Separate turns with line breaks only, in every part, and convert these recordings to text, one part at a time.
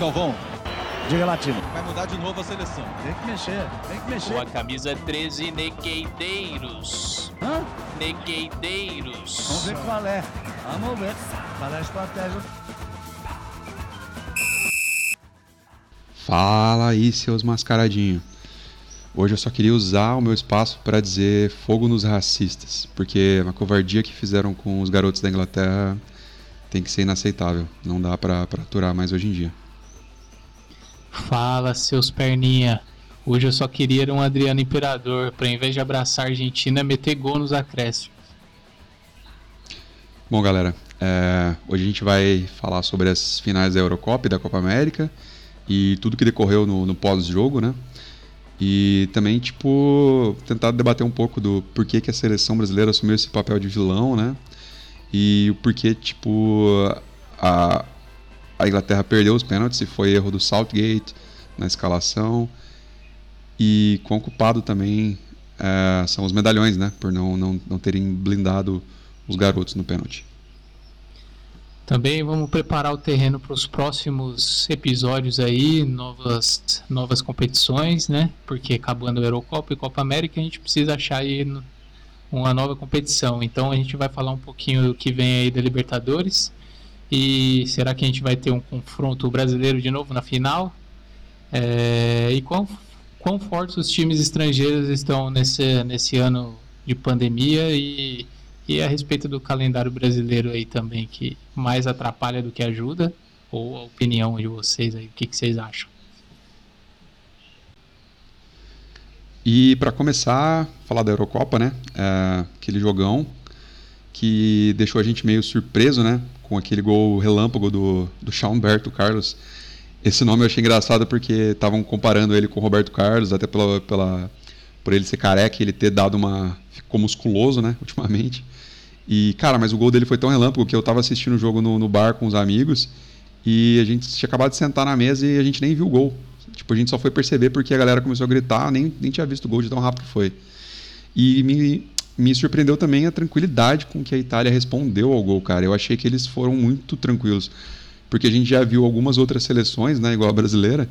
Galvão.
Diga, Latino.
Vai mudar de novo a seleção.
Tem que mexer, tem que mexer.
Com a camisa 13, Negueideiros.
Hã?
Negueideiros.
Vamos ver qual é. Vamos ver qual é a estratégia.
Fala aí, seus mascaradinhos. Hoje eu só queria usar o meu espaço para dizer fogo nos racistas, porque a covardia que fizeram com os garotos da Inglaterra tem que ser inaceitável. Não dá para aturar mais hoje em dia.
Fala, seus perninha. Hoje eu só queria um Adriano Imperador, para em vez de abraçar a Argentina, meter gol nos acréscimos.
Bom, galera, é, hoje a gente vai falar sobre as finais da Eurocopa e da Copa América e tudo que decorreu no, no pós-jogo, né? E também, tipo, tentar debater um pouco do porquê que a seleção brasileira assumiu esse papel de vilão, né? E o porquê, tipo, a, a Inglaterra perdeu os pênaltis e foi erro do Southgate na escalação. E quão culpado também é, são os medalhões, né? Por não, não, não terem blindado os garotos no pênalti.
Também vamos preparar o terreno para os próximos episódios aí, novas, novas competições, né? Porque acabando a Eurocopa e Copa América, a gente precisa achar aí uma nova competição. Então a gente vai falar um pouquinho do que vem aí da Libertadores. E será que a gente vai ter um confronto brasileiro de novo na final? É, e quão, quão fortes os times estrangeiros estão nesse, nesse ano de pandemia e e a respeito do calendário brasileiro aí também, que mais atrapalha do que ajuda, ou a opinião de vocês aí, o que, que vocês acham?
E para começar, falar da Eurocopa, né? É, aquele jogão que deixou a gente meio surpreso, né? Com aquele gol relâmpago do, do Humberto Carlos. Esse nome eu achei engraçado porque estavam comparando ele com o Roberto Carlos, até pela, pela, por ele ser careca e ele ter dado uma. ficou musculoso, né? Ultimamente. E, cara, mas o gol dele foi tão relâmpago que eu tava assistindo o jogo no, no bar com os amigos e a gente tinha acabado de sentar na mesa e a gente nem viu o gol. Tipo, a gente só foi perceber porque a galera começou a gritar, nem, nem tinha visto o gol de tão rápido que foi. E me, me surpreendeu também a tranquilidade com que a Itália respondeu ao gol, cara. Eu achei que eles foram muito tranquilos. Porque a gente já viu algumas outras seleções, né, igual a brasileira,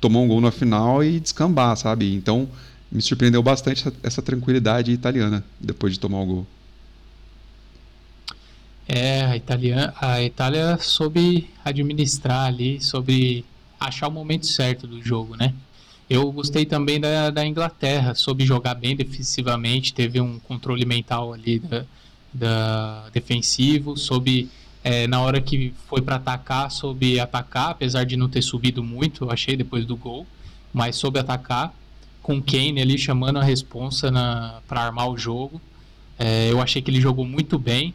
tomar um gol na final e descambar, sabe? Então, me surpreendeu bastante essa, essa tranquilidade italiana depois de tomar o gol.
É, a, Itália, a Itália soube administrar ali, soube achar o momento certo do jogo, né? Eu gostei também da, da Inglaterra, soube jogar bem defensivamente, teve um controle mental ali da, da defensivo, soube é, na hora que foi para atacar, soube atacar, apesar de não ter subido muito, eu achei depois do gol, mas soube atacar com Kane ali chamando a responsa para armar o jogo. É, eu achei que ele jogou muito bem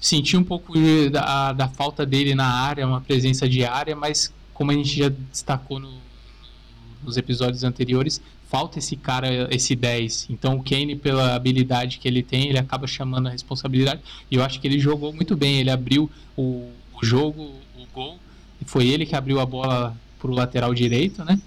senti um pouco da, da falta dele na área, uma presença diária, mas como a gente já destacou no, nos episódios anteriores, falta esse cara, esse 10. Então o Kane, pela habilidade que ele tem, ele acaba chamando a responsabilidade. E eu acho que ele jogou muito bem. Ele abriu o, o jogo, o gol. E foi ele que abriu a bola para o lateral direito, né?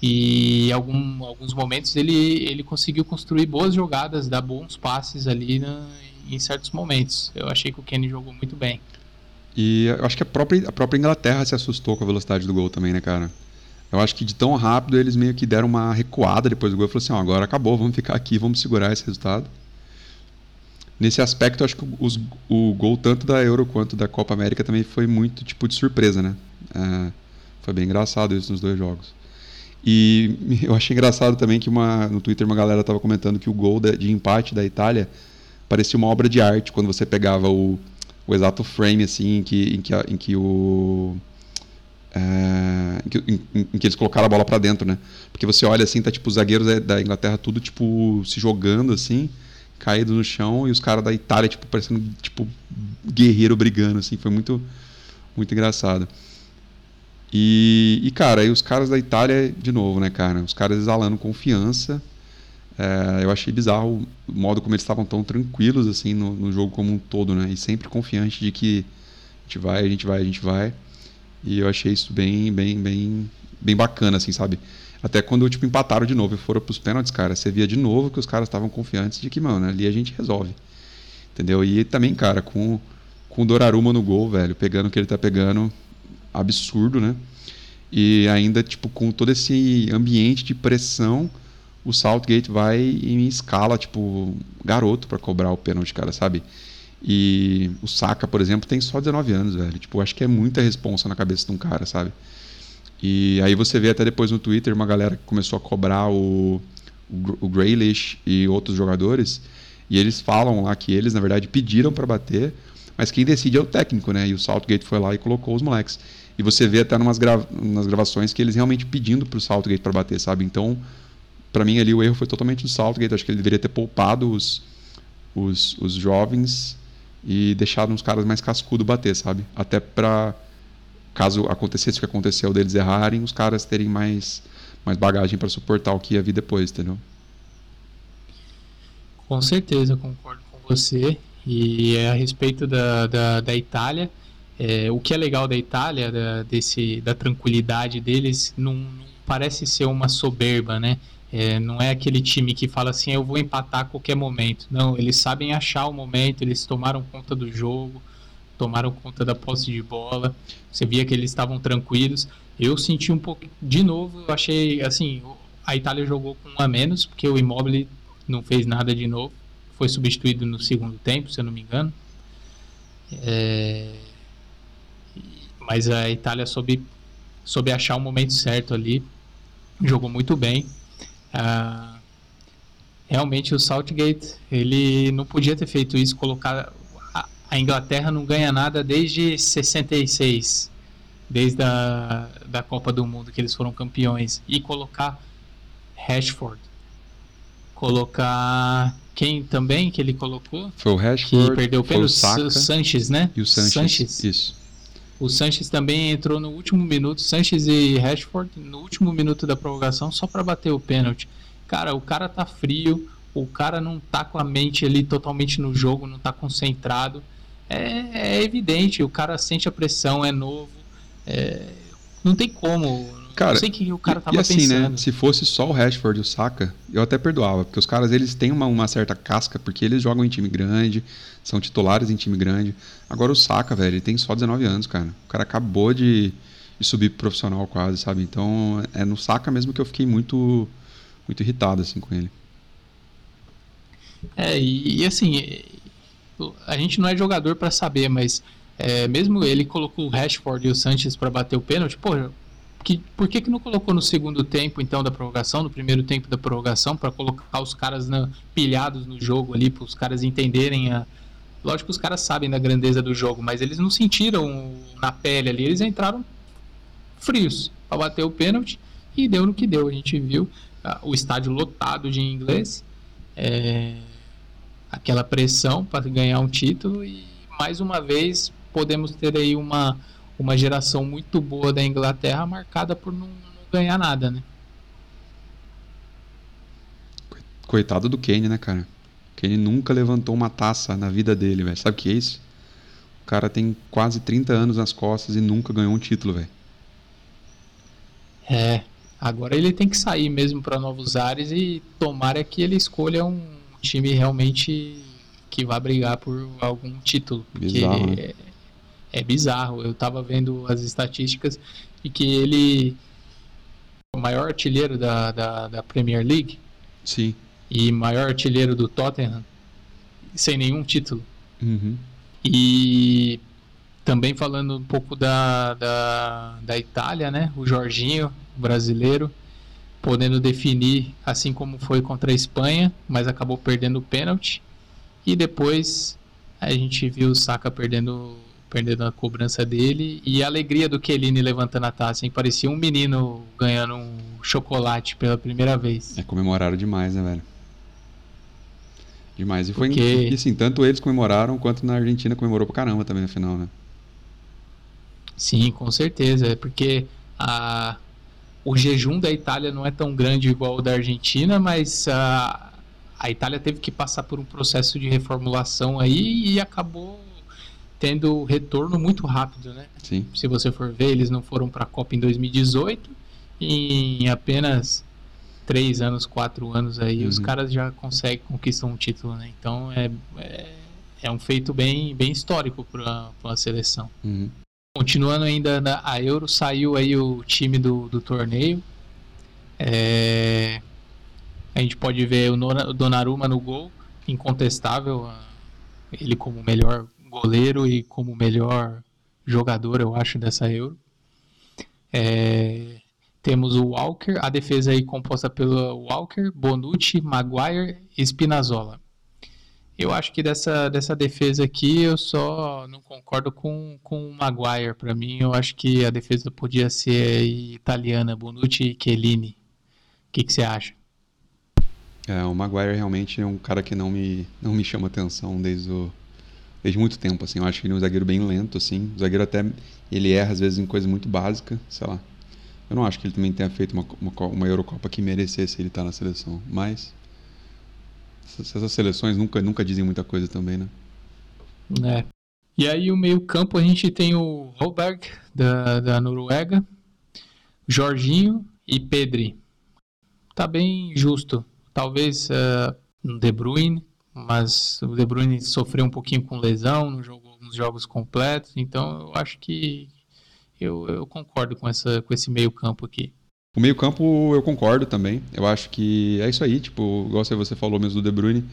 E em algum, alguns momentos ele, ele conseguiu construir boas jogadas, dar bons passes ali na, em certos momentos. Eu achei que o Kenny jogou muito bem.
E eu acho que a própria, a própria Inglaterra se assustou com a velocidade do gol também, né, cara? Eu acho que de tão rápido eles meio que deram uma recuada depois do gol e falaram assim: ó, agora acabou, vamos ficar aqui, vamos segurar esse resultado. Nesse aspecto, eu acho que os, o gol tanto da Euro quanto da Copa América também foi muito tipo de surpresa, né? É, foi bem engraçado isso nos dois jogos. E eu achei engraçado também que uma, no Twitter uma galera estava comentando que o gol de, de empate da Itália parecia uma obra de arte quando você pegava o, o exato frame assim em que, em que, em que o é, em, em, em, que, eles colocaram a bola para dentro, né? Porque você olha assim, tá tipo os zagueiros da Inglaterra tudo tipo se jogando assim, caído no chão e os caras da Itália tipo parecendo tipo guerreiro brigando assim, foi muito muito engraçado. E, e cara, aí os caras da Itália de novo, né, cara? Os caras exalando confiança é, eu achei bizarro o modo como eles estavam tão tranquilos assim no, no, jogo como um todo, né? E sempre confiante de que a gente vai, a gente vai, a gente vai. E eu achei isso bem, bem, bem, bem bacana, assim, sabe? Até quando tipo empataram de novo e foram pros pênaltis, cara, você via de novo que os caras estavam confiantes de que, mano, ali a gente resolve. Entendeu? E também, cara, com com o Doraruma no gol, velho, pegando o que ele tá pegando, absurdo, né? E ainda, tipo, com todo esse ambiente de pressão, o Southgate vai em escala, tipo, garoto para cobrar o pênalti, cara, sabe? E o Saka, por exemplo, tem só 19 anos, velho. Tipo, acho que é muita responsa na cabeça de um cara, sabe? E aí você vê até depois no Twitter uma galera que começou a cobrar o, o, Grealish e outros jogadores, e eles falam lá que eles, na verdade, pediram para bater, mas quem decide é o técnico, né? E o Southgate foi lá e colocou os moleques. E você vê até numas gra nas gravações que eles realmente pedindo pro Southgate para bater, sabe? Então, para mim ali o erro foi totalmente do Southgate. Acho que ele deveria ter poupado os, os, os jovens e deixado uns caras mais cascudo bater, sabe? Até para caso acontecesse o que aconteceu deles errarem, os caras terem mais mais bagagem para suportar o que ia vir depois, entendeu?
Com certeza, concordo com você. E é a respeito da, da, da Itália, é, o que é legal da Itália, da, desse, da tranquilidade deles, não, não parece ser uma soberba, né? É, não é aquele time que fala assim, eu vou empatar a qualquer momento. Não, eles sabem achar o momento, eles tomaram conta do jogo, tomaram conta da posse de bola. Você via que eles estavam tranquilos. Eu senti um pouco, de novo, eu achei assim, a Itália jogou com um a menos, porque o Immobile não fez nada de novo. Foi substituído no segundo tempo, se eu não me engano. É... Mas a Itália soube, soube achar o momento certo ali. Jogou muito bem. Ah, realmente o Southgate ele não podia ter feito isso, colocar a, a, Inglaterra não ganha nada desde 66, desde a da Copa do Mundo que eles foram campeões e colocar Rashford, colocar quem também que ele colocou?
Foi o Rashford,
que perdeu pelo Sanches, né?
E o Sanches. Sanches. Isso.
O Sanches também entrou no último minuto, Sanches e Rashford, no último minuto da prorrogação, só para bater o pênalti. Cara, o cara tá frio, o cara não tá com a mente ali totalmente no jogo, não tá concentrado. É, é evidente, o cara sente a pressão, é novo. É, não tem como.
Cara,
não sei que o cara tava
e assim,
pensando.
né? Se fosse só o Rashford e o Saka, eu até perdoava, porque os caras eles têm uma, uma certa casca, porque eles jogam em time grande, são titulares em time grande. Agora o Saka, velho, ele tem só 19 anos, cara. O cara acabou de, de subir pro profissional quase, sabe? Então é no Saka mesmo que eu fiquei muito muito irritado assim com ele.
É, e, e assim, a gente não é jogador para saber, mas é, mesmo ele colocou o Rashford e o Sanches para bater o pênalti, pô, que, por que, que não colocou no segundo tempo, então, da prorrogação, no primeiro tempo da prorrogação, para colocar os caras na, pilhados no jogo ali, para os caras entenderem a. Lógico que os caras sabem da grandeza do jogo, mas eles não sentiram na pele ali, eles entraram frios para bater o pênalti e deu no que deu. A gente viu o estádio lotado de inglês, é, aquela pressão para ganhar um título e mais uma vez podemos ter aí uma uma geração muito boa da Inglaterra marcada por não, não ganhar nada, né?
Coitado do Kane, né, cara? O Kane nunca levantou uma taça na vida dele, velho. Sabe o que é isso? O cara tem quase 30 anos nas costas e nunca ganhou um título, velho.
É, agora ele tem que sair mesmo para novos ares e tomara que ele escolha um time realmente que vá brigar por algum título.
Bizarro, né?
é, é bizarro. Eu estava vendo as estatísticas e que ele é o maior artilheiro da, da, da, Premier League.
Sim.
E maior artilheiro do Tottenham sem nenhum título.
Uhum.
E também falando um pouco da, da, da Itália, né? O Jorginho, brasileiro, podendo definir assim como foi contra a Espanha, mas acabou perdendo o pênalti. E depois a gente viu o Saka perdendo perdendo a cobrança dele e a alegria do Kelini levantando a taça, hein? Parecia um menino ganhando um chocolate pela primeira vez.
É, comemoraram demais, né, velho? Demais. E foi Porque... assim, tanto eles comemoraram quanto na Argentina comemorou pra caramba também no final, né?
Sim, com certeza. É porque a, o jejum da Itália não é tão grande igual o da Argentina, mas a, a Itália teve que passar por um processo de reformulação aí e acabou tendo retorno muito rápido, né?
Sim.
Se você for ver, eles não foram para a Copa em 2018 e em apenas três anos, quatro anos aí, uhum. os caras já conseguem conquistar um título, né? Então é, é, é um feito bem, bem histórico para a seleção.
Uhum.
Continuando ainda na a Euro, saiu aí o time do, do torneio. É, a gente pode ver o, o Donnarumma no gol, incontestável. Ele como melhor goleiro e como melhor jogador, eu acho, dessa Euro. É, temos o Walker, a defesa aí composta pelo Walker, Bonucci, Maguire e Spinazzola. Eu acho que dessa, dessa defesa aqui eu só não concordo com, com o Maguire. Para mim, eu acho que a defesa podia ser italiana, Bonucci e Chiellini. O que, que você acha?
É, o Maguire realmente é um cara que não me, não me chama atenção desde, o, desde muito tempo. Assim. Eu acho que ele é um zagueiro bem lento. Assim. O zagueiro até ele erra às vezes em coisas muito básicas, sei lá. Eu não acho que ele também tenha feito uma, uma, uma Eurocopa que merecesse ele estar na seleção. Mas essas seleções nunca, nunca dizem muita coisa também, né?
É. E aí o meio campo a gente tem o Holberg, da, da Noruega, Jorginho e Pedri. Tá bem justo. Talvez uh, De Bruyne, mas o De Bruyne sofreu um pouquinho com lesão, não jogou alguns jogos completos, então eu acho que eu, eu concordo com, essa, com esse meio campo aqui.
O meio-campo eu concordo também. Eu acho que é isso aí, tipo, igual você falou mesmo do De Bruyne,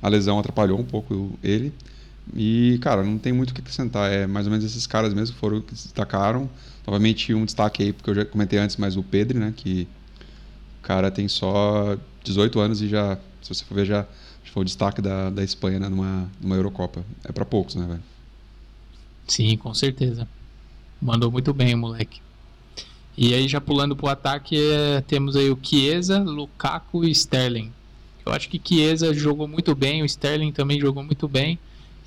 a lesão atrapalhou um pouco ele. E, cara, não tem muito o que acrescentar. É mais ou menos esses caras mesmo que foram que destacaram. Novamente, um destaque aí, porque eu já comentei antes, mas o Pedro, né? Que o cara tem só 18 anos e já, se você for ver, já foi o destaque da, da Espanha né, numa, numa Eurocopa. É para poucos, né, velho?
Sim, com certeza. Mandou muito bem o moleque. E aí já pulando pro ataque, é, temos aí o Chiesa, Lukaku e Sterling. Eu acho que Chiesa jogou muito bem, o Sterling também jogou muito bem.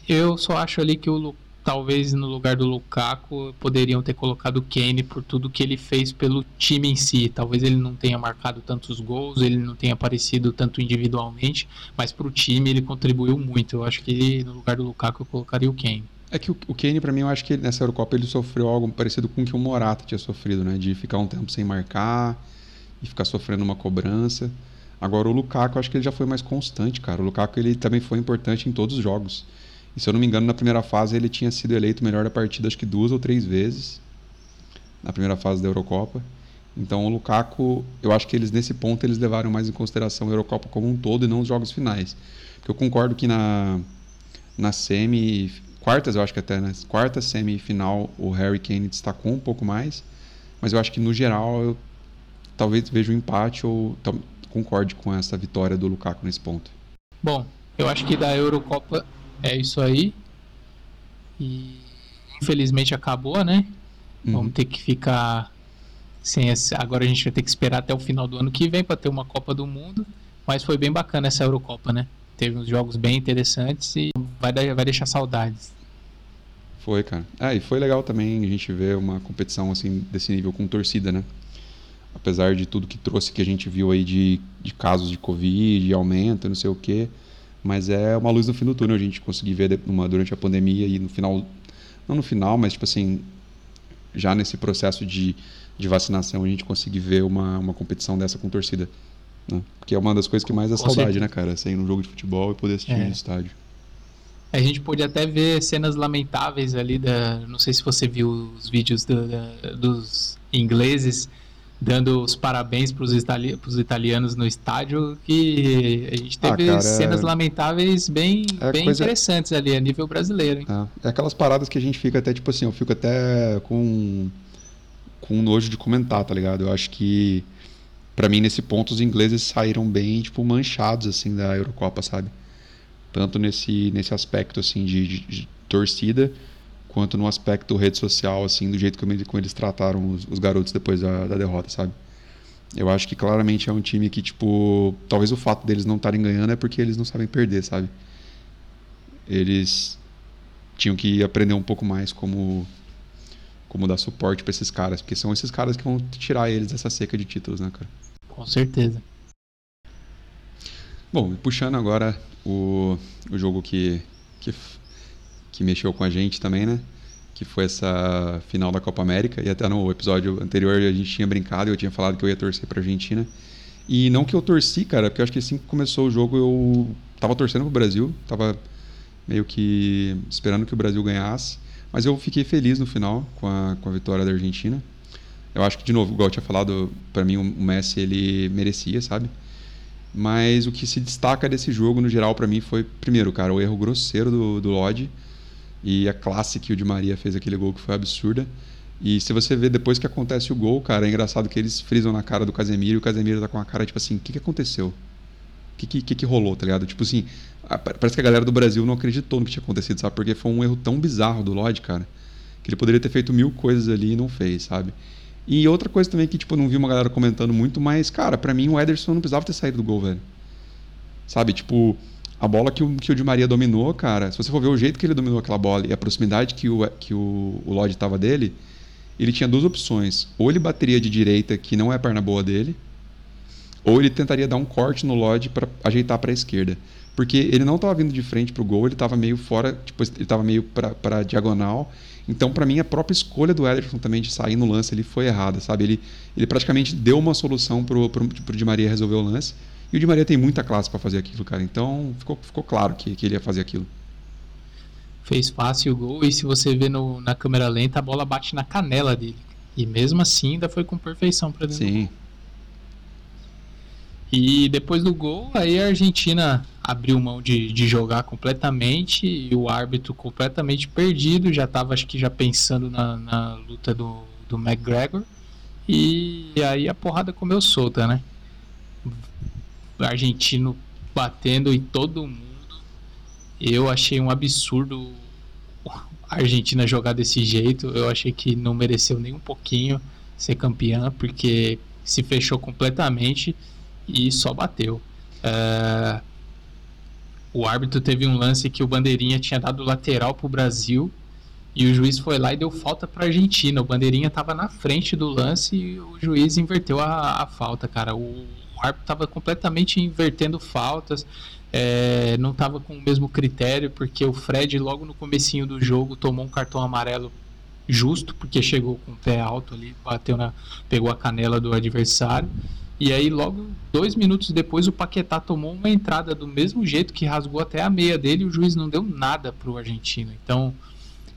Eu só acho ali que o talvez no lugar do Lukaku poderiam ter colocado o Kane por tudo que ele fez pelo time em si. Talvez ele não tenha marcado tantos gols, ele não tenha aparecido tanto individualmente, mas para o time ele contribuiu muito. Eu acho que no lugar do Lukaku eu colocaria o Kane.
É que o, o Kane, para mim, eu acho que nessa Eurocopa ele sofreu algo parecido com o que o Morata tinha sofrido, né? De ficar um tempo sem marcar e ficar sofrendo uma cobrança. Agora o Lukaku, eu acho que ele já foi mais constante, cara. O Lukaku ele também foi importante em todos os jogos. E se eu não me engano, na primeira fase ele tinha sido eleito melhor da partida acho que duas ou três vezes na primeira fase da Eurocopa. Então o Lukaku, eu acho que eles nesse ponto eles levaram mais em consideração a Eurocopa como um todo e não os jogos finais. Porque eu concordo que na na semi quartas, eu acho que até, né? Quarta semifinal, o Harry Kane destacou um pouco mais. Mas eu acho que no geral eu talvez veja um empate ou concorde com essa vitória do Lukaku nesse ponto.
Bom, eu acho que da Eurocopa é isso aí. E infelizmente acabou, né? Uhum. Vamos ter que ficar sem esse... agora a gente vai ter que esperar até o final do ano que vem para ter uma Copa do Mundo, mas foi bem bacana essa Eurocopa, né? teve uns jogos bem interessantes e vai, dar, vai deixar saudades.
Foi, cara. Ah, e foi legal também a gente ver uma competição assim desse nível com torcida, né? Apesar de tudo que trouxe que a gente viu aí de, de casos de Covid, de aumento, não sei o quê. Mas é uma luz no fim do túnel a gente conseguir ver uma, durante a pandemia e no final. Não no final, mas tipo assim. Já nesse processo de, de vacinação a gente conseguir ver uma, uma competição dessa com torcida. Né? Que é uma das coisas que mais Com saudade, né, cara? Sair num jogo de futebol e poder assistir é. no estádio.
A gente pôde até ver cenas lamentáveis ali da. Não sei se você viu os vídeos do, da, dos ingleses dando os parabéns para os itali italianos no estádio, que a gente teve ah, cara, cenas é... lamentáveis bem, é bem coisa... interessantes ali a nível brasileiro.
É. é aquelas paradas que a gente fica até, tipo assim, eu fico até com, com nojo de comentar, tá ligado? Eu acho que para mim nesse ponto os ingleses saíram bem tipo manchados assim da Eurocopa, sabe? Tanto nesse nesse aspecto assim de, de, de torcida quanto no aspecto rede social assim do jeito como, como eles trataram os, os garotos depois da, da, derrota, sabe? Eu acho que claramente é um time que tipo talvez o fato deles não estarem ganhando é porque eles não sabem perder, sabe? Eles tinham que aprender um pouco mais como como dar suporte para esses caras, porque são esses caras que vão tirar eles dessa seca de títulos, né, cara?
Com certeza.
Bom, puxando agora o, o jogo que, que, que mexeu com a gente também, né? Que foi essa final da Copa América. E até no episódio anterior a gente tinha brincado e eu tinha falado que eu ia torcer pra Argentina. E não que eu torci, cara, porque eu acho que assim que começou o jogo eu tava torcendo pro Brasil, tava meio que esperando que o Brasil ganhasse. Mas eu fiquei feliz no final com a, com a vitória da Argentina. Eu acho que, de novo, igual eu tinha falado, para mim o Messi ele merecia, sabe? Mas o que se destaca desse jogo, no geral, para mim, foi, primeiro, cara, o erro grosseiro do, do Lodge e a classe que o Di Maria fez aquele gol que foi absurda. E se você vê depois que acontece o gol, cara, é engraçado que eles frisam na cara do Casemiro e o Casemiro tá com a cara tipo assim: o que, que aconteceu? O que, que, que, rolou, tá ligado? Tipo assim, parece que a galera do Brasil não acreditou no que tinha acontecido, sabe? Porque foi um erro tão bizarro do Lodge, cara, que ele poderia ter feito mil coisas ali e não fez, sabe? E outra coisa também que, tipo, eu não vi uma galera comentando muito, mas, cara, para mim o Ederson não precisava ter saído do gol, velho. Sabe, tipo, a bola que o, que o Di Maria dominou, cara, se você for ver o jeito que ele dominou aquela bola e a proximidade que o, que o, o Lodge tava dele, ele tinha duas opções. Ou ele bateria de direita, que não é a perna boa dele, ou ele tentaria dar um corte no Lodge para ajeitar para a esquerda. Porque ele não estava vindo de frente para o gol, ele estava meio fora, tipo, ele estava meio para diagonal então, para mim, a própria escolha do Ederson também de sair no lance ali foi errada, sabe? Ele, ele praticamente deu uma solução pro, pro Di Maria resolver o lance. E o Di Maria tem muita classe para fazer aquilo, cara. Então, ficou, ficou claro que, que ele ia fazer aquilo.
Fez fácil o gol e se você vê no, na câmera lenta, a bola bate na canela dele. E mesmo assim, ainda foi com perfeição para dentro
Sim.
E depois do gol, aí a Argentina abriu mão de, de jogar completamente e o árbitro completamente perdido, já estava acho que já pensando na, na luta do, do McGregor. E aí a porrada comeu solta, né? Argentino batendo em todo mundo. Eu achei um absurdo a Argentina jogar desse jeito. Eu achei que não mereceu nem um pouquinho ser campeã, porque se fechou completamente e só bateu. É, o árbitro teve um lance que o Bandeirinha tinha dado lateral para o Brasil e o juiz foi lá e deu falta para a Argentina. O Bandeirinha estava na frente do lance e o juiz inverteu a, a falta, cara. O árbitro estava completamente invertendo faltas, é, não estava com o mesmo critério, porque o Fred, logo no comecinho do jogo, tomou um cartão amarelo justo, porque chegou com o pé alto ali, bateu na, pegou a canela do adversário. E aí, logo dois minutos depois, o Paquetá tomou uma entrada do mesmo jeito que rasgou até a meia dele e o juiz não deu nada para o argentino. Então,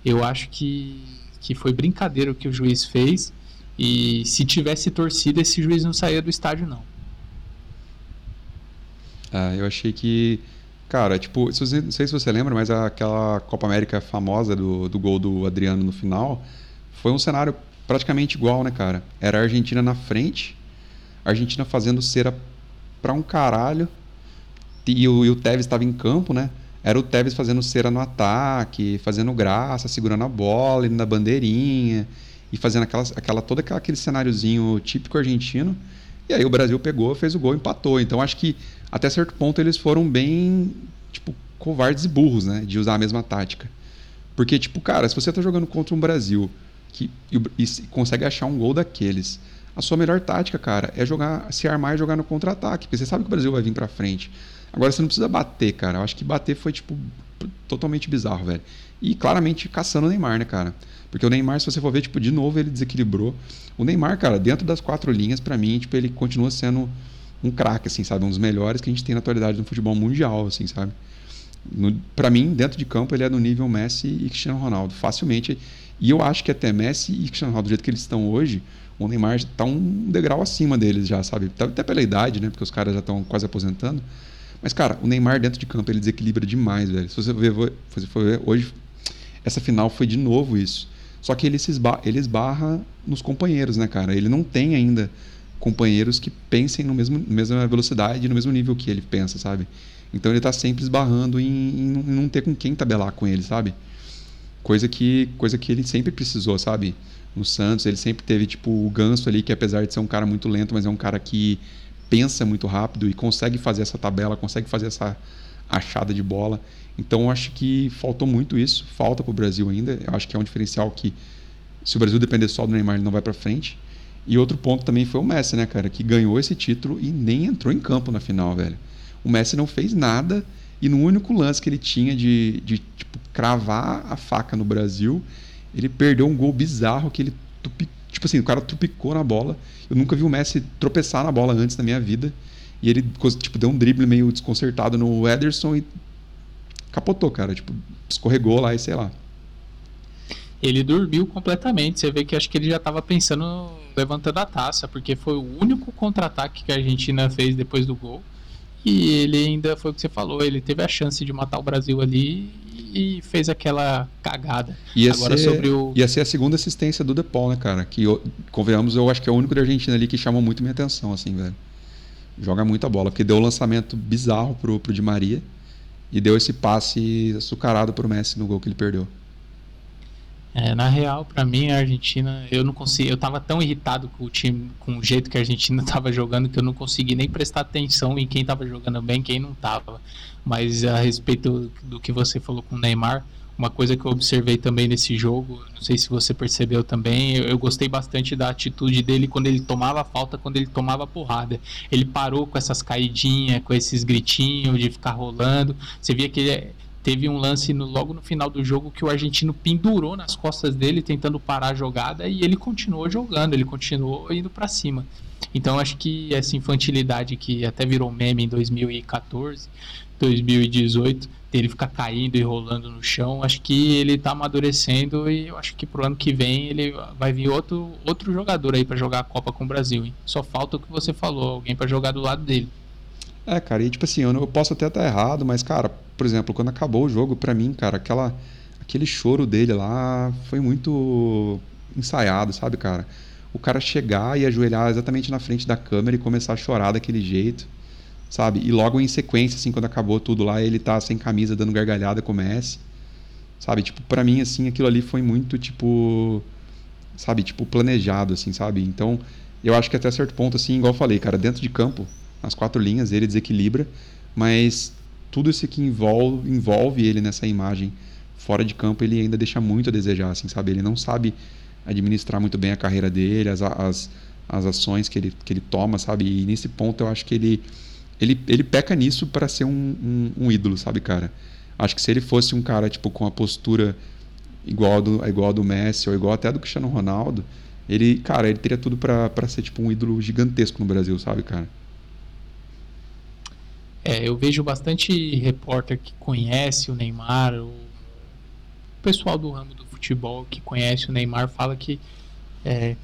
eu acho que, que foi brincadeira o que o juiz fez. E se tivesse torcida, esse juiz não saía do estádio, não.
Ah, eu achei que. Cara, tipo, não sei se você lembra, mas aquela Copa América famosa do, do gol do Adriano no final foi um cenário praticamente igual, né, cara? Era a Argentina na frente a Argentina fazendo cera pra um caralho. E o, e o Tevez estava em campo, né? Era o Tevez fazendo cera no ataque, fazendo graça, segurando a bola, indo na bandeirinha e fazendo aquela, aquela, todo aquele cenáriozinho típico argentino. E aí o Brasil pegou, fez o gol, empatou. Então acho que até certo ponto eles foram bem, tipo, covardes e burros, né? De usar a mesma tática. Porque, tipo, cara, se você tá jogando contra um Brasil que, e, e consegue achar um gol daqueles a sua melhor tática, cara, é jogar, se armar e jogar no contra-ataque, porque você sabe que o Brasil vai vir para frente. Agora você não precisa bater, cara. Eu acho que bater foi tipo totalmente bizarro, velho. E claramente caçando o Neymar, né, cara? Porque o Neymar, se você for ver, tipo, de novo ele desequilibrou. O Neymar, cara, dentro das quatro linhas, para mim, tipo, ele continua sendo um craque, assim, sabe? Um dos melhores que a gente tem na atualidade no futebol mundial, assim, sabe? para mim, dentro de campo, ele é no nível Messi e Cristiano Ronaldo, facilmente. E eu acho que até Messi e Cristiano Ronaldo, do jeito que eles estão hoje, o Neymar está um degrau acima deles já, sabe? Até pela idade, né? Porque os caras já estão quase aposentando. Mas, cara, o Neymar dentro de campo, ele desequilibra demais, velho. Se você ver, se você for ver hoje, essa final foi de novo isso. Só que ele, se esbarra, ele esbarra nos companheiros, né, cara? Ele não tem ainda companheiros que pensem no mesmo, mesma velocidade, no mesmo nível que ele pensa, sabe? Então ele está sempre esbarrando em, em, não ter com quem tabelar com ele, sabe? Coisa que, coisa que ele sempre precisou, sabe? no Santos. Ele sempre teve tipo o Ganso ali, que apesar de ser um cara muito lento, mas é um cara que pensa muito rápido e consegue fazer essa tabela, consegue fazer essa achada de bola. Então eu acho que faltou muito isso, falta para o Brasil ainda. Eu acho que é um diferencial que se o Brasil depender só do Neymar, ele não vai para frente. E outro ponto também foi o Messi, né, cara, que ganhou esse título e nem entrou em campo na final, velho. O Messi não fez nada e no único lance que ele tinha de, de tipo, cravar a faca no Brasil, ele perdeu um gol bizarro que ele tipo assim, o cara trupicou na bola. Eu nunca vi o Messi tropeçar na bola antes na minha vida. E ele tipo deu um drible meio desconcertado no Ederson e capotou, cara, tipo, escorregou lá e sei lá.
Ele dormiu completamente. Você vê que acho que ele já estava pensando levantando a taça, porque foi o único contra-ataque que a Argentina fez depois do gol. E ele ainda foi o que você falou, ele teve a chance de matar o Brasil ali e fez aquela cagada.
Ia, Agora, ser, sobre o... ia ser a segunda assistência do Depol, né, cara? Que, convenhamos, eu acho que é o único da Argentina ali que chamou muito minha atenção, assim, velho. Joga muita bola, porque deu um lançamento bizarro pro, pro Di Maria e deu esse passe açucarado pro Messi no gol que ele perdeu.
É, na real, para mim, a Argentina, eu não consegui, eu tava tão irritado com o time, com o jeito que a Argentina tava jogando, que eu não consegui nem prestar atenção em quem tava jogando bem, quem não tava. Mas a respeito do que você falou com o Neymar, uma coisa que eu observei também nesse jogo, não sei se você percebeu também, eu, eu gostei bastante da atitude dele quando ele tomava falta, quando ele tomava porrada. Ele parou com essas caidinhas, com esses gritinhos de ficar rolando. Você via que ele Teve um lance no, logo no final do jogo que o argentino pendurou nas costas dele tentando parar a jogada e ele continuou jogando, ele continuou indo para cima. Então acho que essa infantilidade que até virou meme em 2014, 2018, ele ficar caindo e rolando no chão, acho que ele tá amadurecendo e eu acho que pro ano que vem ele vai vir outro, outro jogador aí para jogar a Copa com o Brasil. Hein? Só falta o que você falou, alguém para jogar do lado dele.
É, cara, e tipo assim, eu, não, eu posso até estar errado, mas, cara, por exemplo, quando acabou o jogo, para mim, cara, aquela, aquele choro dele lá foi muito ensaiado, sabe, cara? O cara chegar e ajoelhar exatamente na frente da câmera e começar a chorar daquele jeito, sabe? E logo em sequência, assim, quando acabou tudo lá, ele tá sem camisa, dando gargalhada com o Messi, sabe? Tipo, pra mim, assim, aquilo ali foi muito, tipo, sabe? Tipo, planejado, assim, sabe? Então, eu acho que até certo ponto, assim, igual eu falei, cara, dentro de campo, nas quatro linhas, ele desequilibra, mas tudo isso que envolve, envolve ele nessa imagem fora de campo, ele ainda deixa muito a desejar, assim, sabe? Ele não sabe administrar muito bem a carreira dele, as, as, as ações que ele, que ele toma, sabe? E nesse ponto eu acho que ele, ele, ele peca nisso para ser um, um, um, ídolo, sabe, cara? Acho que se ele fosse um cara, tipo, com a postura igual do, igual do Messi ou igual até do Cristiano Ronaldo, ele, cara, ele teria tudo para ser, tipo, um ídolo gigantesco no Brasil, sabe, cara?
É, eu vejo bastante repórter que conhece o Neymar, o pessoal do ramo do futebol que conhece o Neymar fala que é,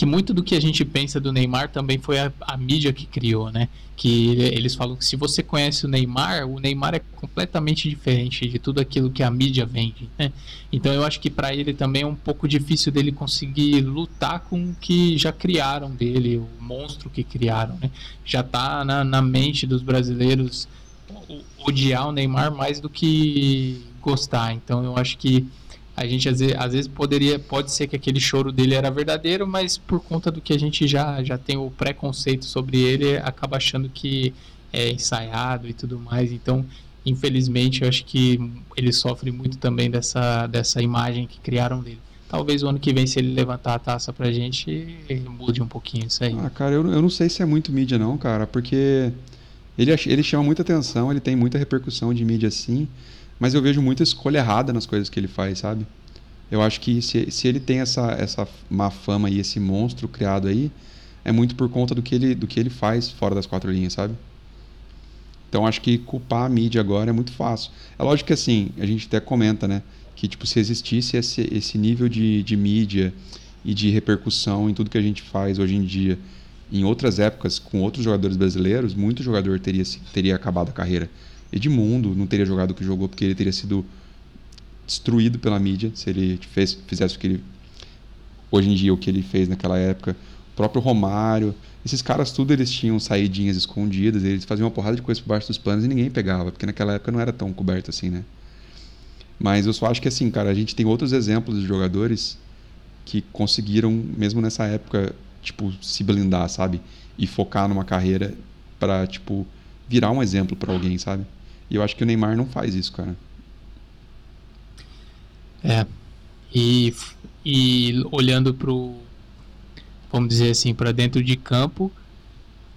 que muito do que a gente pensa do Neymar também foi a, a mídia que criou, né? Que eles falam que se você conhece o Neymar, o Neymar é completamente diferente de tudo aquilo que a mídia vende, né? Então eu acho que para ele também é um pouco difícil dele conseguir lutar com o que já criaram dele, o monstro que criaram, né? Já tá na, na mente dos brasileiros odiar o Neymar mais do que gostar. Então eu acho que a gente às vezes, às vezes, poderia pode ser que aquele choro dele era verdadeiro mas por conta do que a gente já já tem o preconceito sobre ele acaba achando que é ensaiado e tudo mais. Então infelizmente eu acho que ele sofre muito também dessa dessa imagem que criaram dele. Talvez o ano que vem se ele levantar a taça pra gente mude um pouquinho isso aí.
Ah cara eu, eu não sei se é muito mídia não cara porque ele ele chama muita atenção ele tem muita repercussão de mídia assim mas eu vejo muita escolha errada nas coisas que ele faz, sabe? Eu acho que se, se ele tem essa, essa má fama e esse monstro criado aí, é muito por conta do que ele, do que ele faz fora das quatro linhas, sabe? Então acho que culpar a mídia agora é muito fácil. É lógico que assim, a gente até comenta, né? Que tipo, se existisse esse, esse nível de, de mídia e de repercussão em tudo que a gente faz hoje em dia, em outras épocas, com outros jogadores brasileiros, muito jogador teria, teria acabado a carreira. Edmundo não teria jogado o que jogou porque ele teria sido destruído pela mídia se ele fez, fizesse o que ele hoje em dia o que ele fez naquela época. O próprio Romário, esses caras tudo eles tinham saídinhas escondidas, eles faziam uma porrada de coisa por baixo dos panos e ninguém pegava, porque naquela época não era tão coberto assim, né? Mas eu só acho que assim, cara, a gente tem outros exemplos de jogadores que conseguiram mesmo nessa época, tipo, se blindar, sabe? E focar numa carreira para tipo virar um exemplo para alguém, sabe? E eu acho que o Neymar não faz isso, cara.
É. E, e olhando pro. Vamos dizer assim, para dentro de campo,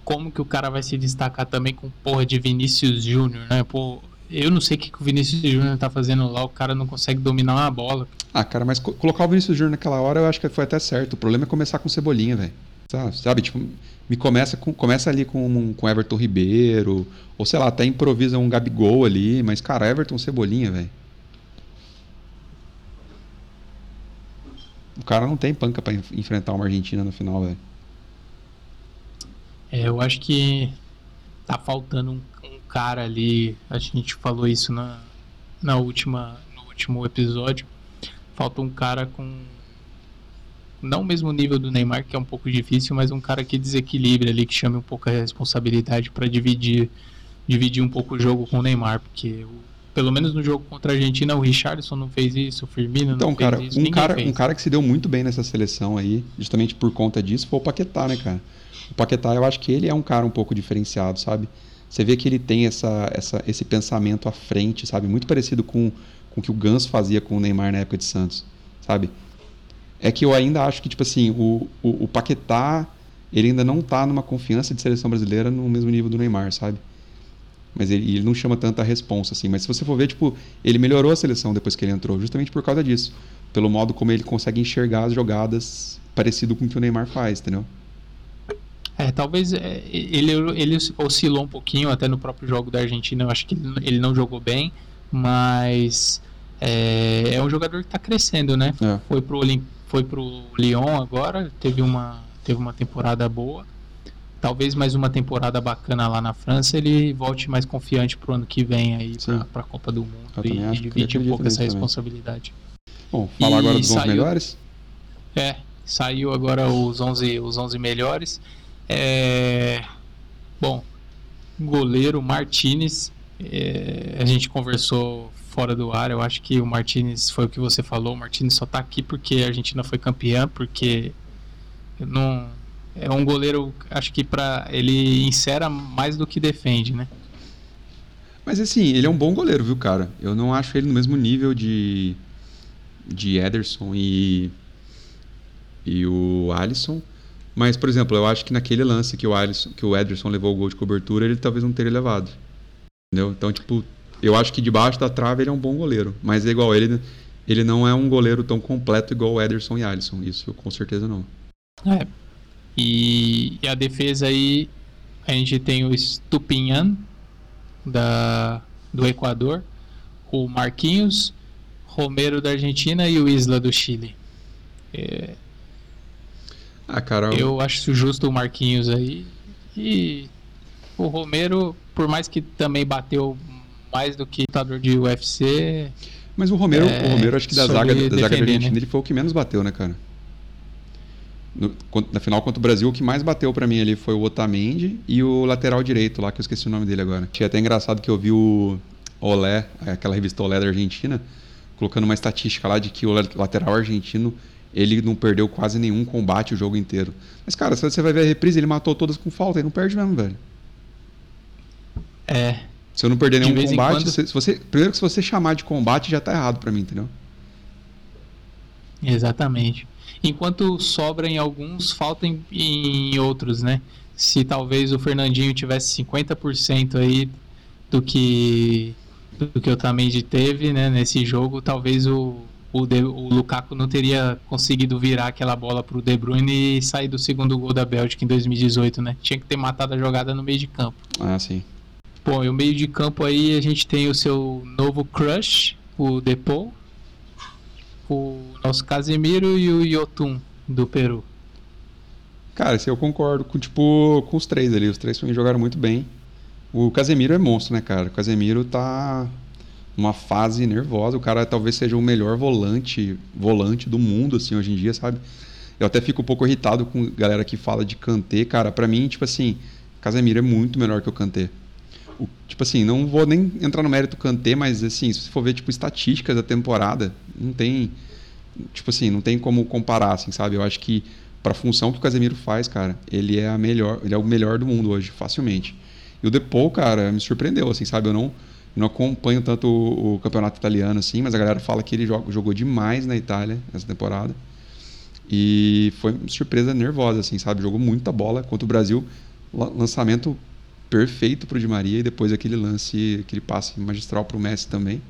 como que o cara vai se destacar também com porra de Vinícius Júnior, né? Pô, eu não sei o que, que o Vinícius Júnior tá fazendo lá, o cara não consegue dominar uma bola.
Ah, cara, mas co colocar o Vinícius Júnior naquela hora eu acho que foi até certo. O problema é começar com cebolinha, velho. Sabe? Sabe? Tipo, me começa, com, começa ali com, com Everton Ribeiro, ou sei lá, até improvisa um Gabigol ali, mas, cara, Everton Cebolinha, velho. O cara não tem panca enf- enfrentar uma Argentina no final, velho.
É, eu acho que tá faltando um, um cara ali. A gente falou isso na, na última, no último episódio. Falta um cara com. Não o mesmo nível do Neymar, que é um pouco difícil, mas um cara que desequilibre ali, que chame um pouco a responsabilidade para dividir, dividir um pouco o jogo com o Neymar, porque pelo menos no jogo contra a Argentina o Richarlison não fez isso, o Firmino
Então,
não fez
cara,
isso,
um cara,
fez.
um cara que se deu muito bem nessa seleção aí, justamente por conta disso, foi o Paquetá, né, cara? O Paquetá, eu acho que ele é um cara um pouco diferenciado, sabe? Você vê que ele tem essa, essa, esse pensamento à frente, sabe? Muito parecido com, com o que o Ganso fazia com o Neymar na época de Santos, sabe? É que eu ainda acho que, tipo assim, o, o, o Paquetá, ele ainda não tá numa confiança de seleção brasileira no mesmo nível do Neymar, sabe? Mas ele, ele não chama tanta responsa, assim. Mas se você for ver, tipo, ele melhorou a seleção depois que ele entrou, justamente por causa disso. Pelo modo como ele consegue enxergar as jogadas parecido com o que o Neymar faz, entendeu?
É, talvez é, ele, ele oscilou um pouquinho até no próprio jogo da Argentina. Eu acho que ele, não jogou bem, mas é, é um jogador que está crescendo, né?
É.
Foi pro, Olim, foi pro Lyon agora, teve uma, teve uma temporada boa. Talvez mais uma temporada bacana lá na França, ele volte mais confiante pro ano que vem aí para a Copa do Mundo
Eu
e, e
que
dividir um pouco essa
também.
responsabilidade.
Bom, falar
E
agora dos 11
saiu-
melhores?
É, saiu agora os 11, os 11 melhores. É, bom, goleiro Martinez. é, a gente conversou fora do ar. Eu acho que o Martinez foi o que você falou. O Martinez só tá aqui porque a Argentina foi campeã, porque não é um goleiro. Acho que para ele insera mais do que defende, né?
Mas assim, ele é um bom goleiro, viu, cara? Eu não acho ele no mesmo nível de de Ederson e e o Alisson. Mas, por exemplo, eu acho que naquele lance que o Alisson, que o Ederson levou o gol de cobertura, ele talvez não teria levado. Entendeu? Então, tipo, eu acho que debaixo da trave ele é um bom goleiro, mas é igual ele ele não é um goleiro tão completo igual o Ederson e Alisson. Isso com certeza não.
É. E, e a defesa aí, a gente tem o Stupinhan, da, do Equador, o Marquinhos, Romero da Argentina e o Isla do Chile. É,
Ah, cara,
eu acho justo o Marquinhos aí. E o Romero, por mais que também bateu mais do que lutador de UFC,
Mas o Romero,
É,
o Romero acho que da zaga, da zaga da Argentina,
né?
ele foi o que menos bateu, né, cara? No, na final contra o Brasil, o que mais bateu pra mim ali foi o Otamendi e o lateral direito lá, que eu esqueci o nome dele agora. Achei até engraçado que eu vi o Olé, aquela revista Olé da Argentina, colocando uma estatística lá de que o la- lateral argentino, ele não perdeu quase nenhum combate o jogo inteiro. Mas, cara, se você vai ver a reprise, ele matou todas com falta, ele não perde mesmo, velho.
é.
Se eu não perder
De
nenhum combate,
quando-
se, você, primeiro que se você chamar de combate já tá errado pra mim, entendeu?
Exatamente. Enquanto sobra em alguns, falta em, em outros, né? Se talvez o Fernandinho tivesse 50% aí do que do que o Tamendi teve, né, nesse jogo, talvez o o, De- o Lukaku não teria conseguido virar aquela bola pro De Bruyne e sair do segundo gol da Bélgica em 2018, né? Tinha que ter matado a jogada no meio de campo.
Ah, sim.
Bom, e o meio de campo aí a gente tem o seu novo crush, o Depou, o nosso Casemiro e o Yotun do Peru.
Cara, eu concordo com, tipo, com os três ali. Os três jogaram muito bem. O Casemiro é monstro, né, cara? O Casemiro tá numa fase nervosa. O cara talvez seja o melhor volante, volante do mundo, assim, hoje em dia, sabe? Eu até fico um pouco irritado com galera que fala de Kanté, cara. Pra mim, tipo assim, Casemiro é muito melhor que o Kanté. O- tipo assim, não vou nem entrar no mérito Kanté, mas assim, se você for ver, tipo, estatísticas da temporada, não tem... Tipo assim, não tem como comparar, assim, sabe? Eu acho que para a função que o Casemiro faz, cara, ele é a melhor, ele é o melhor do mundo hoje, facilmente. E o Depou, cara, me surpreendeu, assim, sabe? Eu não, não acompanho tanto o, o campeonato italiano, assim, mas a galera fala que ele joga- jogou demais na Itália essa temporada. E foi uma surpresa nervosa, assim, sabe? Jogou muita bola contra o Brasil. la- Lançamento perfeito pro Di Maria e depois aquele lance, aquele passe magistral pro Messi também.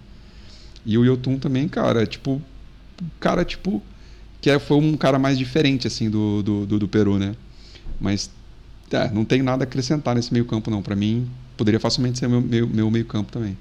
E o Yotun também, cara, tipo, cara, tipo, que é- foi um cara mais diferente, assim, do, do, do, do Peru, né? Mas, é, não tenho nada a acrescentar nesse meio campo, não. Pra mim, poderia facilmente ser meu, meu, meu meio campo também.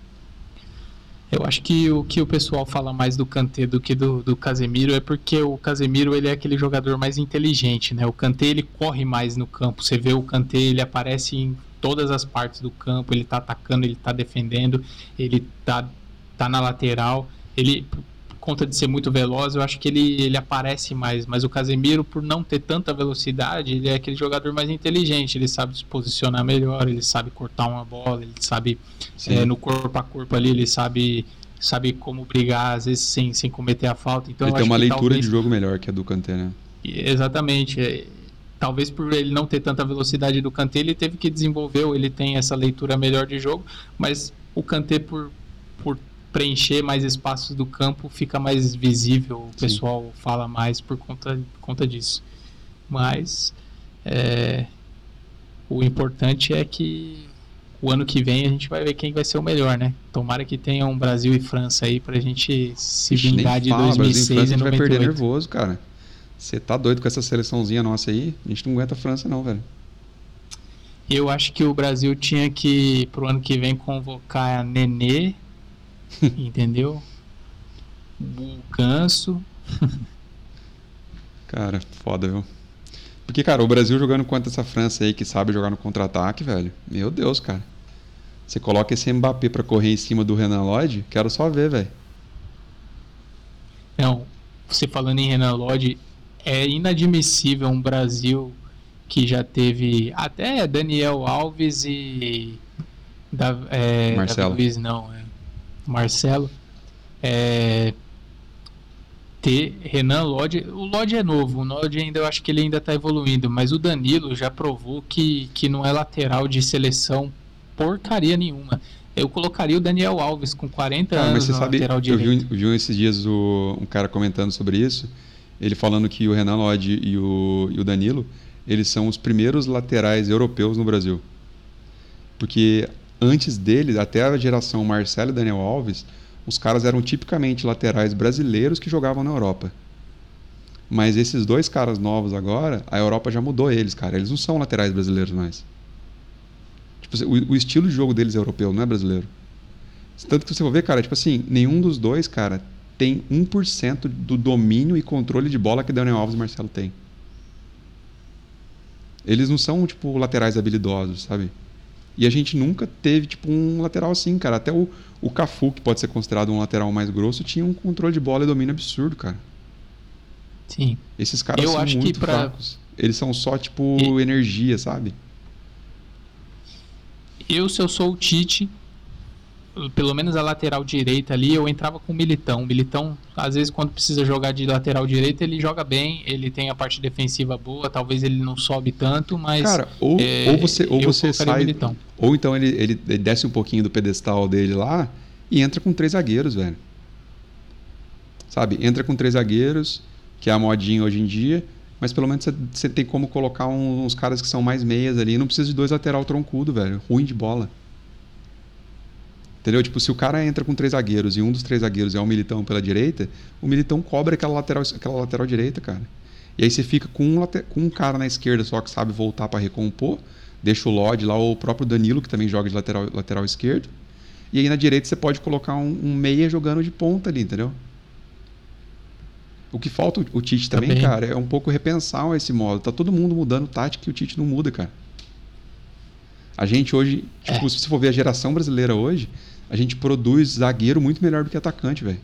Eu acho que o que o pessoal fala mais do Kanté do que do, do Casemiro é porque o Casemiro ele é aquele jogador mais inteligente, né? O Kanté ele corre mais no campo. Você vê o Kanté, ele aparece em todas as partes do campo, ele tá atacando, ele tá defendendo, ele tá, tá na lateral. Ele conta de ser muito veloz, eu acho que ele, ele aparece mais. Mas o Casemiro, por não ter tanta velocidade, ele é aquele jogador mais inteligente. Ele sabe se posicionar melhor, ele sabe cortar uma bola, ele sabe é, no corpo a corpo ali, ele sabe sabe como brigar, às vezes sem, sem cometer a falta. Então,
ele tem uma leitura
talvez...
de jogo melhor que a do Kanté, né?
Exatamente. É, talvez por ele não ter tanta velocidade do Kanté, ele teve que desenvolver, ou ele tem essa leitura melhor de jogo, mas o Kanté por, por preencher mais espaços do campo fica mais visível, o Sim. pessoal fala mais por conta, por conta disso. Mas é, o importante é que o ano que vem a gente vai ver quem vai ser o melhor, né? Tomara que tenha um Brasil e França aí pra gente se vingar de fala, 2006 e, França, e 98. A gente vai perder
nervoso, cara. Você tá doido com essa seleçãozinha nossa aí? A gente não aguenta a França não, velho.
Eu acho que o Brasil tinha que, pro ano que vem, convocar a Nenê, Entendeu? O ganso.
cara, foda, viu? Porque, cara, o Brasil jogando contra essa França aí que sabe jogar no contra-ataque, velho. Meu Deus, cara. Você coloca esse Mbappé pra correr em cima do Renan Lodge, quero só ver, velho.
Não, você falando em Renan Lodge, é inadmissível um Brasil que já teve até Daniel Alves e da, é,
Marcelo.
Davi Luiz, não, é Marcelo, é, ter Renan Lodge. O Lodge é novo, o Lodge ainda eu acho que ele ainda está evoluindo, mas o Danilo já provou que, que não é lateral de seleção porcaria nenhuma. Eu colocaria o Daniel Alves com 40 anos mas você sabe, lateral direito.
Eu vi, vi esses dias o, um cara comentando sobre isso, ele falando que o Renan Lodge e o, e o Danilo, eles são os primeiros laterais europeus no Brasil. Porque antes dele, até a geração Marcelo e Daniel Alves, os caras eram tipicamente laterais brasileiros que jogavam na Europa. Mas esses dois caras novos agora, a Europa já mudou eles, cara. Eles não são laterais brasileiros mais. Tipo, o, o estilo de jogo deles é europeu, não é brasileiro. Tanto que você vai ver, cara, tipo assim, nenhum dos dois, cara, tem 1% do domínio e controle de bola que Daniel Alves e Marcelo têm. Eles não são, tipo, laterais habilidosos, sabe? E a gente nunca teve tipo um lateral assim, cara. Até o, o Cafu, que pode ser considerado um lateral mais grosso, tinha um controle de bola e domínio absurdo, cara.
Sim.
Esses caras Eu são acho muito que pra... fracos. Eles são só tipo e... energia, sabe?
Eu, se eu sou o Tite, pelo menos a lateral direita ali, eu entrava com o Militão. O Militão, às vezes, quando precisa jogar de lateral direita, ele joga bem, ele tem a parte defensiva boa, talvez ele não sobe tanto, mas.
Cara, ou, é, ou você, ou você sai. Ou então ele, ele, ele, desce um pouquinho do pedestal dele lá e entra com três zagueiros, velho. Sabe? Entra com três zagueiros, que é a modinha hoje em dia, mas pelo menos você tem como colocar uns caras que são mais meias ali. Não precisa de dois lateral troncudo, velho. Ruim de bola. Entendeu? Tipo, se o cara entra com três zagueiros e um dos três zagueiros é o Militão pela direita, o Militão cobra aquela lateral, aquela lateral direita, cara. E aí você fica com um, com um cara na esquerda só que sabe voltar para recompor, deixa o Lodge lá, ou o próprio Danilo, que também joga de lateral, lateral esquerdo. E aí na direita você pode colocar um, um meia jogando de ponta ali, entendeu? O que falta o, o Tite também, também, cara, é um pouco repensar esse modo. Tá todo mundo mudando tática e o Tite não muda, cara. A gente hoje, tipo, é. se você for ver a geração brasileira hoje, a gente produz zagueiro muito melhor do que atacante, velho.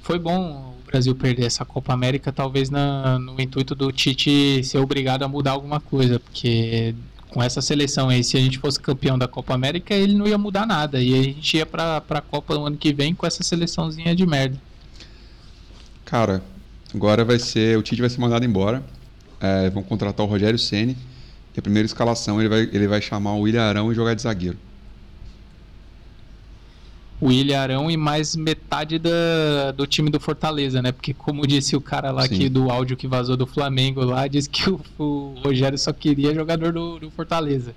Foi bom o Brasil perder essa Copa América, talvez na, no intuito do Tite ser obrigado a mudar alguma coisa, porque com essa seleção aí, se a gente fosse campeão da Copa América, ele não ia mudar nada. E a gente ia pra, pra Copa no ano que vem com essa seleçãozinha de merda.
Cara, agora vai ser. O Tite vai ser mandado embora. É, vão contratar o Rogério Ceni E a primeira escalação ele vai, ele vai chamar o William Arão e jogar de zagueiro
o William Arão e mais metade da, do time do Fortaleza, né? Porque como disse o cara lá aqui do áudio que vazou do Flamengo lá, disse que o, o Rogério só queria jogador do, do, Fortaleza.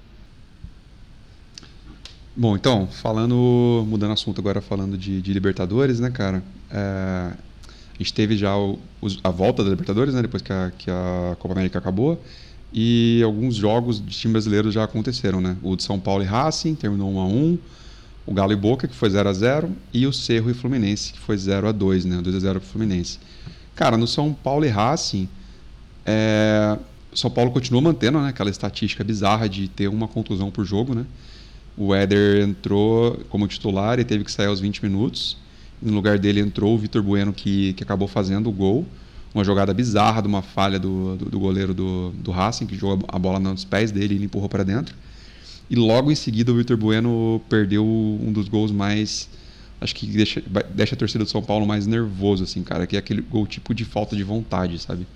Bom, então, falando, mudando assunto agora, falando de, de Libertadores, né, cara? É, a gente teve já o, a volta da Libertadores, né? Depois que a, que a Copa América acabou. E alguns jogos de time brasileiro já aconteceram, né? O de São Paulo e Racing terminou 1 a 1 O Galo e Boca, que foi 0 a 0 e o Cerro e Fluminense, que foi 0 a 2 né? 2 a 0 pro Fluminense. Cara, no São Paulo e Racing, é... São Paulo continua mantendo né, aquela estatística bizarra de ter uma contusão por jogo, né? O Éder entrou como titular e teve que sair aos 20 minutos. No lugar dele entrou o Vitor Bueno, que, que acabou fazendo o gol. Uma jogada bizarra de uma falha do, do, do goleiro do, do Racing, que jogou a bola nos pés dele e ele empurrou para dentro. E logo em seguida o Vitor Bueno perdeu um dos gols mais. Acho que deixa, deixa a torcida do São Paulo mais nervoso, assim, cara. Que é aquele gol tipo de falta de vontade, sabe?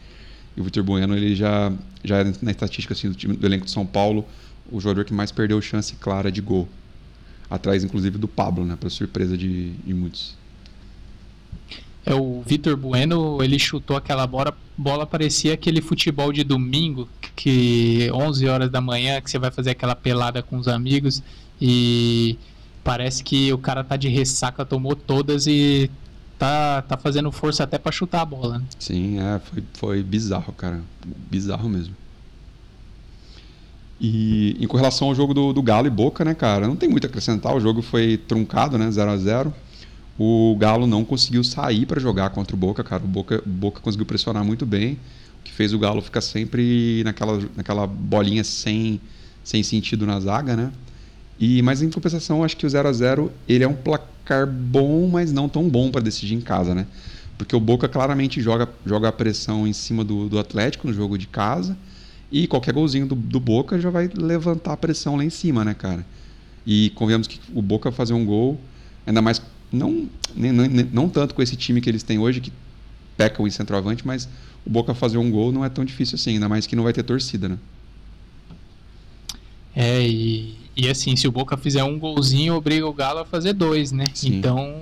E o Vitor Bueno, ele já, já é na estatística assim, do, time, do elenco de São Paulo, o jogador que mais perdeu chance clara de gol. Atrás, inclusive, do Pablo, né? Para surpresa de, de muitos.
É, o Vitor Bueno, ele chutou aquela bola, bola parecia aquele futebol de domingo, que 11 horas da manhã, que você vai fazer aquela pelada com os amigos e parece que o cara tá de ressaca, tomou todas e tá, tá fazendo força até para chutar a bola. Né?
Sim, é, foi, foi bizarro, cara. Bizarro mesmo. E em relação ao jogo do, do Galo e Boca, né, cara? Não tem muito a acrescentar. O jogo foi truncado, né? 0 a 0 O Galo não conseguiu sair para jogar contra o Boca, cara. O Boca, Boca conseguiu pressionar muito bem, o que fez o Galo ficar sempre naquela, naquela bolinha sem, sem sentido na zaga, né? E, mas em compensação, acho que o 0 a 0 ele é um placar bom, mas não tão bom para decidir em casa, né? Porque o Boca claramente joga, joga a pressão em cima do, do Atlético no jogo de casa e qualquer golzinho do, do Boca já vai levantar a pressão lá em cima, né, cara? E convenhamos que o Boca fazer um gol, ainda mais. Não, nem, nem, não tanto com esse time que eles têm hoje, que pecam em centroavante, mas o Boca fazer um gol não é tão difícil assim, ainda mais que não vai ter torcida, né?
É, e, e assim, se o Boca fizer um golzinho, obriga o Galo a fazer dois, né? Sim. Então,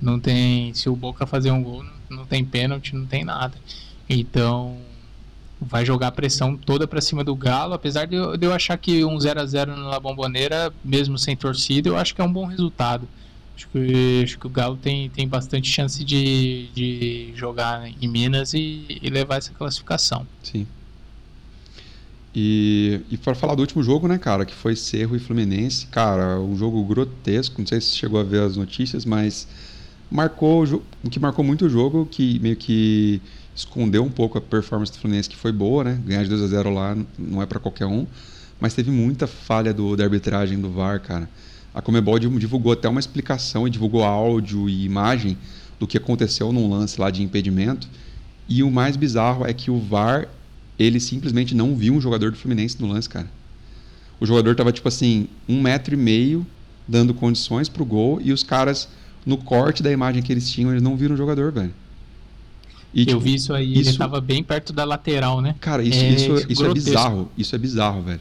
não tem. Se o Boca fazer um gol, não tem pênalti, não tem nada. Então, vai jogar a pressão toda para cima do Galo, apesar de eu, de eu, achar que um 0 a 0 na Bomboneira, mesmo sem torcida, eu acho que é um bom resultado. Acho que, acho que o Galo tem, tem bastante chance de, de jogar em Minas e, e levar essa classificação.
Sim. E, e para falar do último jogo, né, cara, que foi Cerro e Fluminense, cara, um jogo grotesco, não sei se chegou a ver as notícias, mas marcou o que marcou muito o jogo, que meio que escondeu um pouco a performance do Fluminense, que foi boa, né? Ganhar de 2 a 0 lá não é para qualquer um, mas teve muita falha do, da arbitragem do VAR, cara. A Comebol divulgou até uma explicação e divulgou áudio e imagem do que aconteceu num lance lá de impedimento. E o mais bizarro é que o VAR, ele simplesmente não viu um jogador do Fluminense no lance, cara. O jogador tava tipo assim, um metro e meio, dando condições pro gol, e os caras, no corte da imagem que eles tinham, eles não viram o jogador, velho.
E, tipo, eu vi isso aí, isso... ele tava bem perto da lateral, né?
Cara, isso é, isso, isso é bizarro. Isso é bizarro, velho.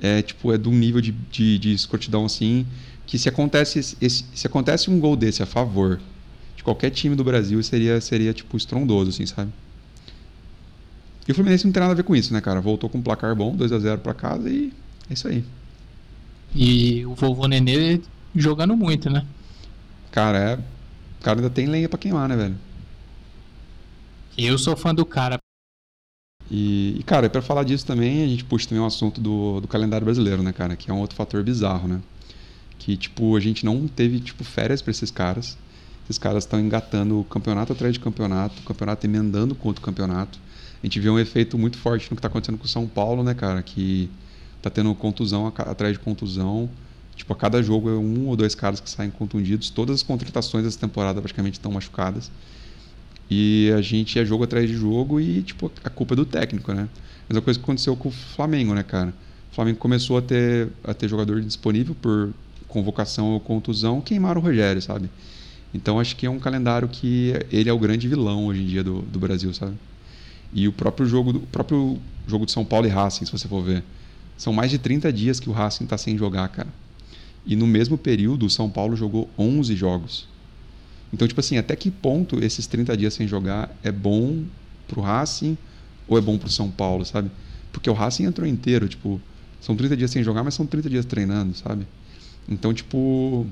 É tipo, é de um nível de, de, de escrotidão assim. Que se acontece, esse, se acontece um gol desse a favor de qualquer time do Brasil, seria, seria tipo, estrondoso, assim, sabe? E o Fluminense não tem nada a ver com isso, né, cara? Voltou com um placar bom, 2 a 0 para casa e é isso aí.
E o vovô Nenê jogando muito, né?
Cara, é... o cara ainda tem lenha para queimar, né, velho?
Eu sou fã do cara.
E, e cara, para falar disso também, a gente puxa também o assunto do, do calendário brasileiro, né, cara? Que é um outro fator bizarro, né? Que, tipo, a gente não teve, tipo, férias para esses caras. Esses caras estão engatando campeonato atrás de campeonato, campeonato emendando contra o campeonato. A gente vê um efeito muito forte no que está acontecendo com o São Paulo, né, cara? Que tá tendo contusão atrás de contusão. Tipo, a cada jogo é um ou dois caras que saem contundidos. Todas as contratações dessa temporada praticamente estão machucadas. E a gente é jogo atrás de jogo e, tipo, a culpa é do técnico, né? Mesma coisa que aconteceu com o Flamengo, né, cara? O Flamengo começou a ter, a ter jogador disponível por convocação ou contusão, queimaram o Rogério, sabe? Então acho que é um calendário que ele é o grande vilão hoje em dia do, do Brasil, sabe? E o próprio jogo do próprio jogo de São Paulo e Racing, se você for ver, são mais de 30 dias que o Racing está sem jogar, cara. E no mesmo período, o São Paulo jogou 11 jogos. Então, tipo assim, até que ponto esses 30 dias sem jogar é bom pro Racing ou é bom pro São Paulo, sabe? Porque o Racing entrou inteiro, tipo, são 30 dias sem jogar, mas são 30 dias treinando, sabe? Então, tipo,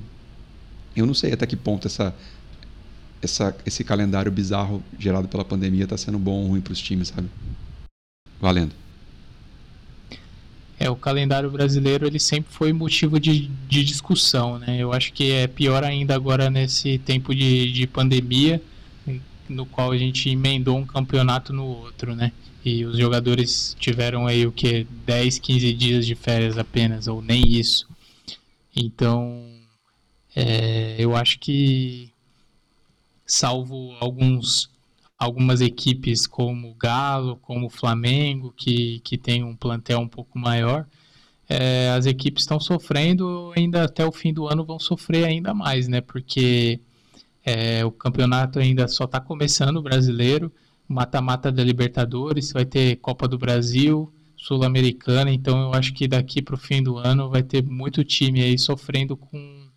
eu não sei até que ponto essa, essa, esse calendário bizarro gerado pela pandemia está sendo bom ou ruim para os times, sabe? Valendo.
É, o calendário brasileiro ele sempre foi motivo de, de discussão, né? Eu acho que é pior ainda agora nesse tempo de, de pandemia, no qual a gente emendou um campeonato no outro, né? E os jogadores tiveram aí o que 10, 15 dias de férias apenas, ou nem isso. Então, é, eu acho que salvo alguns algumas equipes como o Galo, como o Flamengo, que, que tem um plantel um pouco maior, é, as equipes estão sofrendo, ainda até o fim do ano vão sofrer ainda mais, né? Porque é, o campeonato ainda só está começando, o brasileiro, mata-mata da Libertadores, vai ter Copa do Brasil, Sul-Americana, então eu acho que daqui para o fim do ano vai ter muito time aí sofrendo com,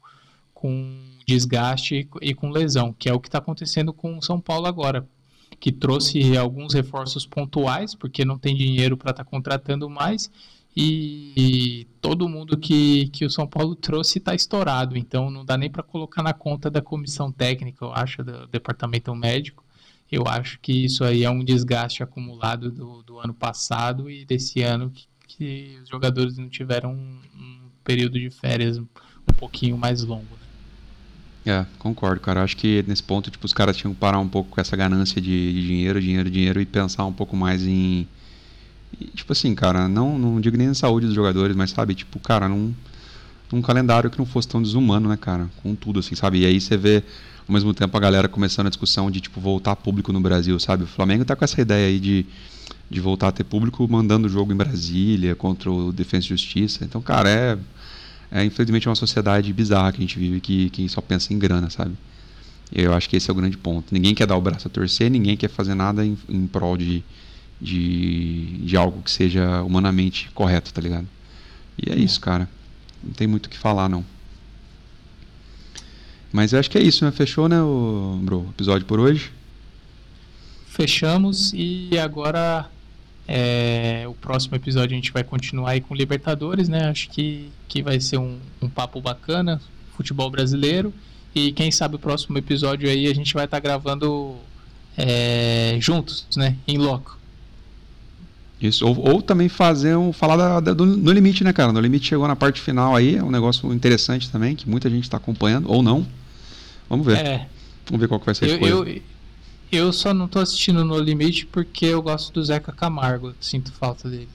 com desgaste e com lesão, que é o que está acontecendo com o São Paulo agora que trouxe alguns reforços pontuais, porque não tem dinheiro para estar tá contratando mais, e, e, todo mundo que, que o São Paulo trouxe está estourado, então não dá nem para colocar na conta da comissão técnica, eu acho, do departamento médico. Eu acho que isso aí é um desgaste acumulado do, do ano passado e desse ano que, que os jogadores não tiveram um, um período de férias um pouquinho mais longo.
É, concordo, cara. Acho que nesse ponto, tipo, os caras tinham que parar um pouco com essa ganância de, de dinheiro, dinheiro, dinheiro e pensar um pouco mais em. tipo assim, cara, não, não digo nem na saúde dos jogadores, mas sabe, tipo, cara, num, num calendário que não fosse tão desumano, né, cara? Com tudo, assim, sabe? E aí você vê, ao mesmo tempo, a galera começando a discussão de, tipo, voltar público no Brasil, sabe? O Flamengo tá com essa ideia aí de, de voltar a ter público mandando o jogo em Brasília contra o Defesa e Justiça. Então, cara, é é, infelizmente é uma sociedade bizarra que a gente vive que, que só pensa em grana, sabe? Eu acho que esse é o grande ponto. Ninguém quer dar o braço a torcer, ninguém quer fazer nada em, em prol de, de, de algo que seja humanamente correto, tá ligado? E é isso, cara. Não tem muito o que falar, não. Mas eu acho que é isso, né? Fechou, né, o, bro, o episódio por hoje?
Fechamos e agora é, o próximo episódio a gente vai continuar aí com Libertadores, né? Acho que, que vai ser um, um papo bacana, futebol brasileiro. E quem sabe o próximo episódio aí a gente vai estar tá gravando é, juntos, né? Em loco.
Isso, ou, ou também fazer um. falar da, da, do, no limite, né, cara? No limite chegou na parte final aí, é um negócio interessante também, que muita gente está acompanhando, ou não. Vamos ver. É. Vamos ver qual que vai ser a
eu,
escolha.
Eu, eu só não tô assistindo no limite porque eu gosto do Zeca Camargo. Sinto falta dele.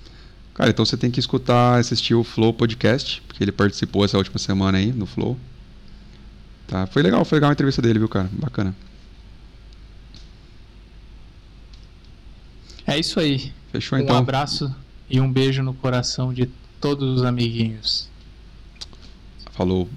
Cara, então você tem que escutar, assistir o Flow Podcast, porque ele participou essa última semana aí no Flow. Tá, foi legal, foi legal a entrevista dele, viu, cara? Bacana.
É isso aí.
Fechou
um
então.
Um abraço e um beijo no coração de todos os amiguinhos.
Falou.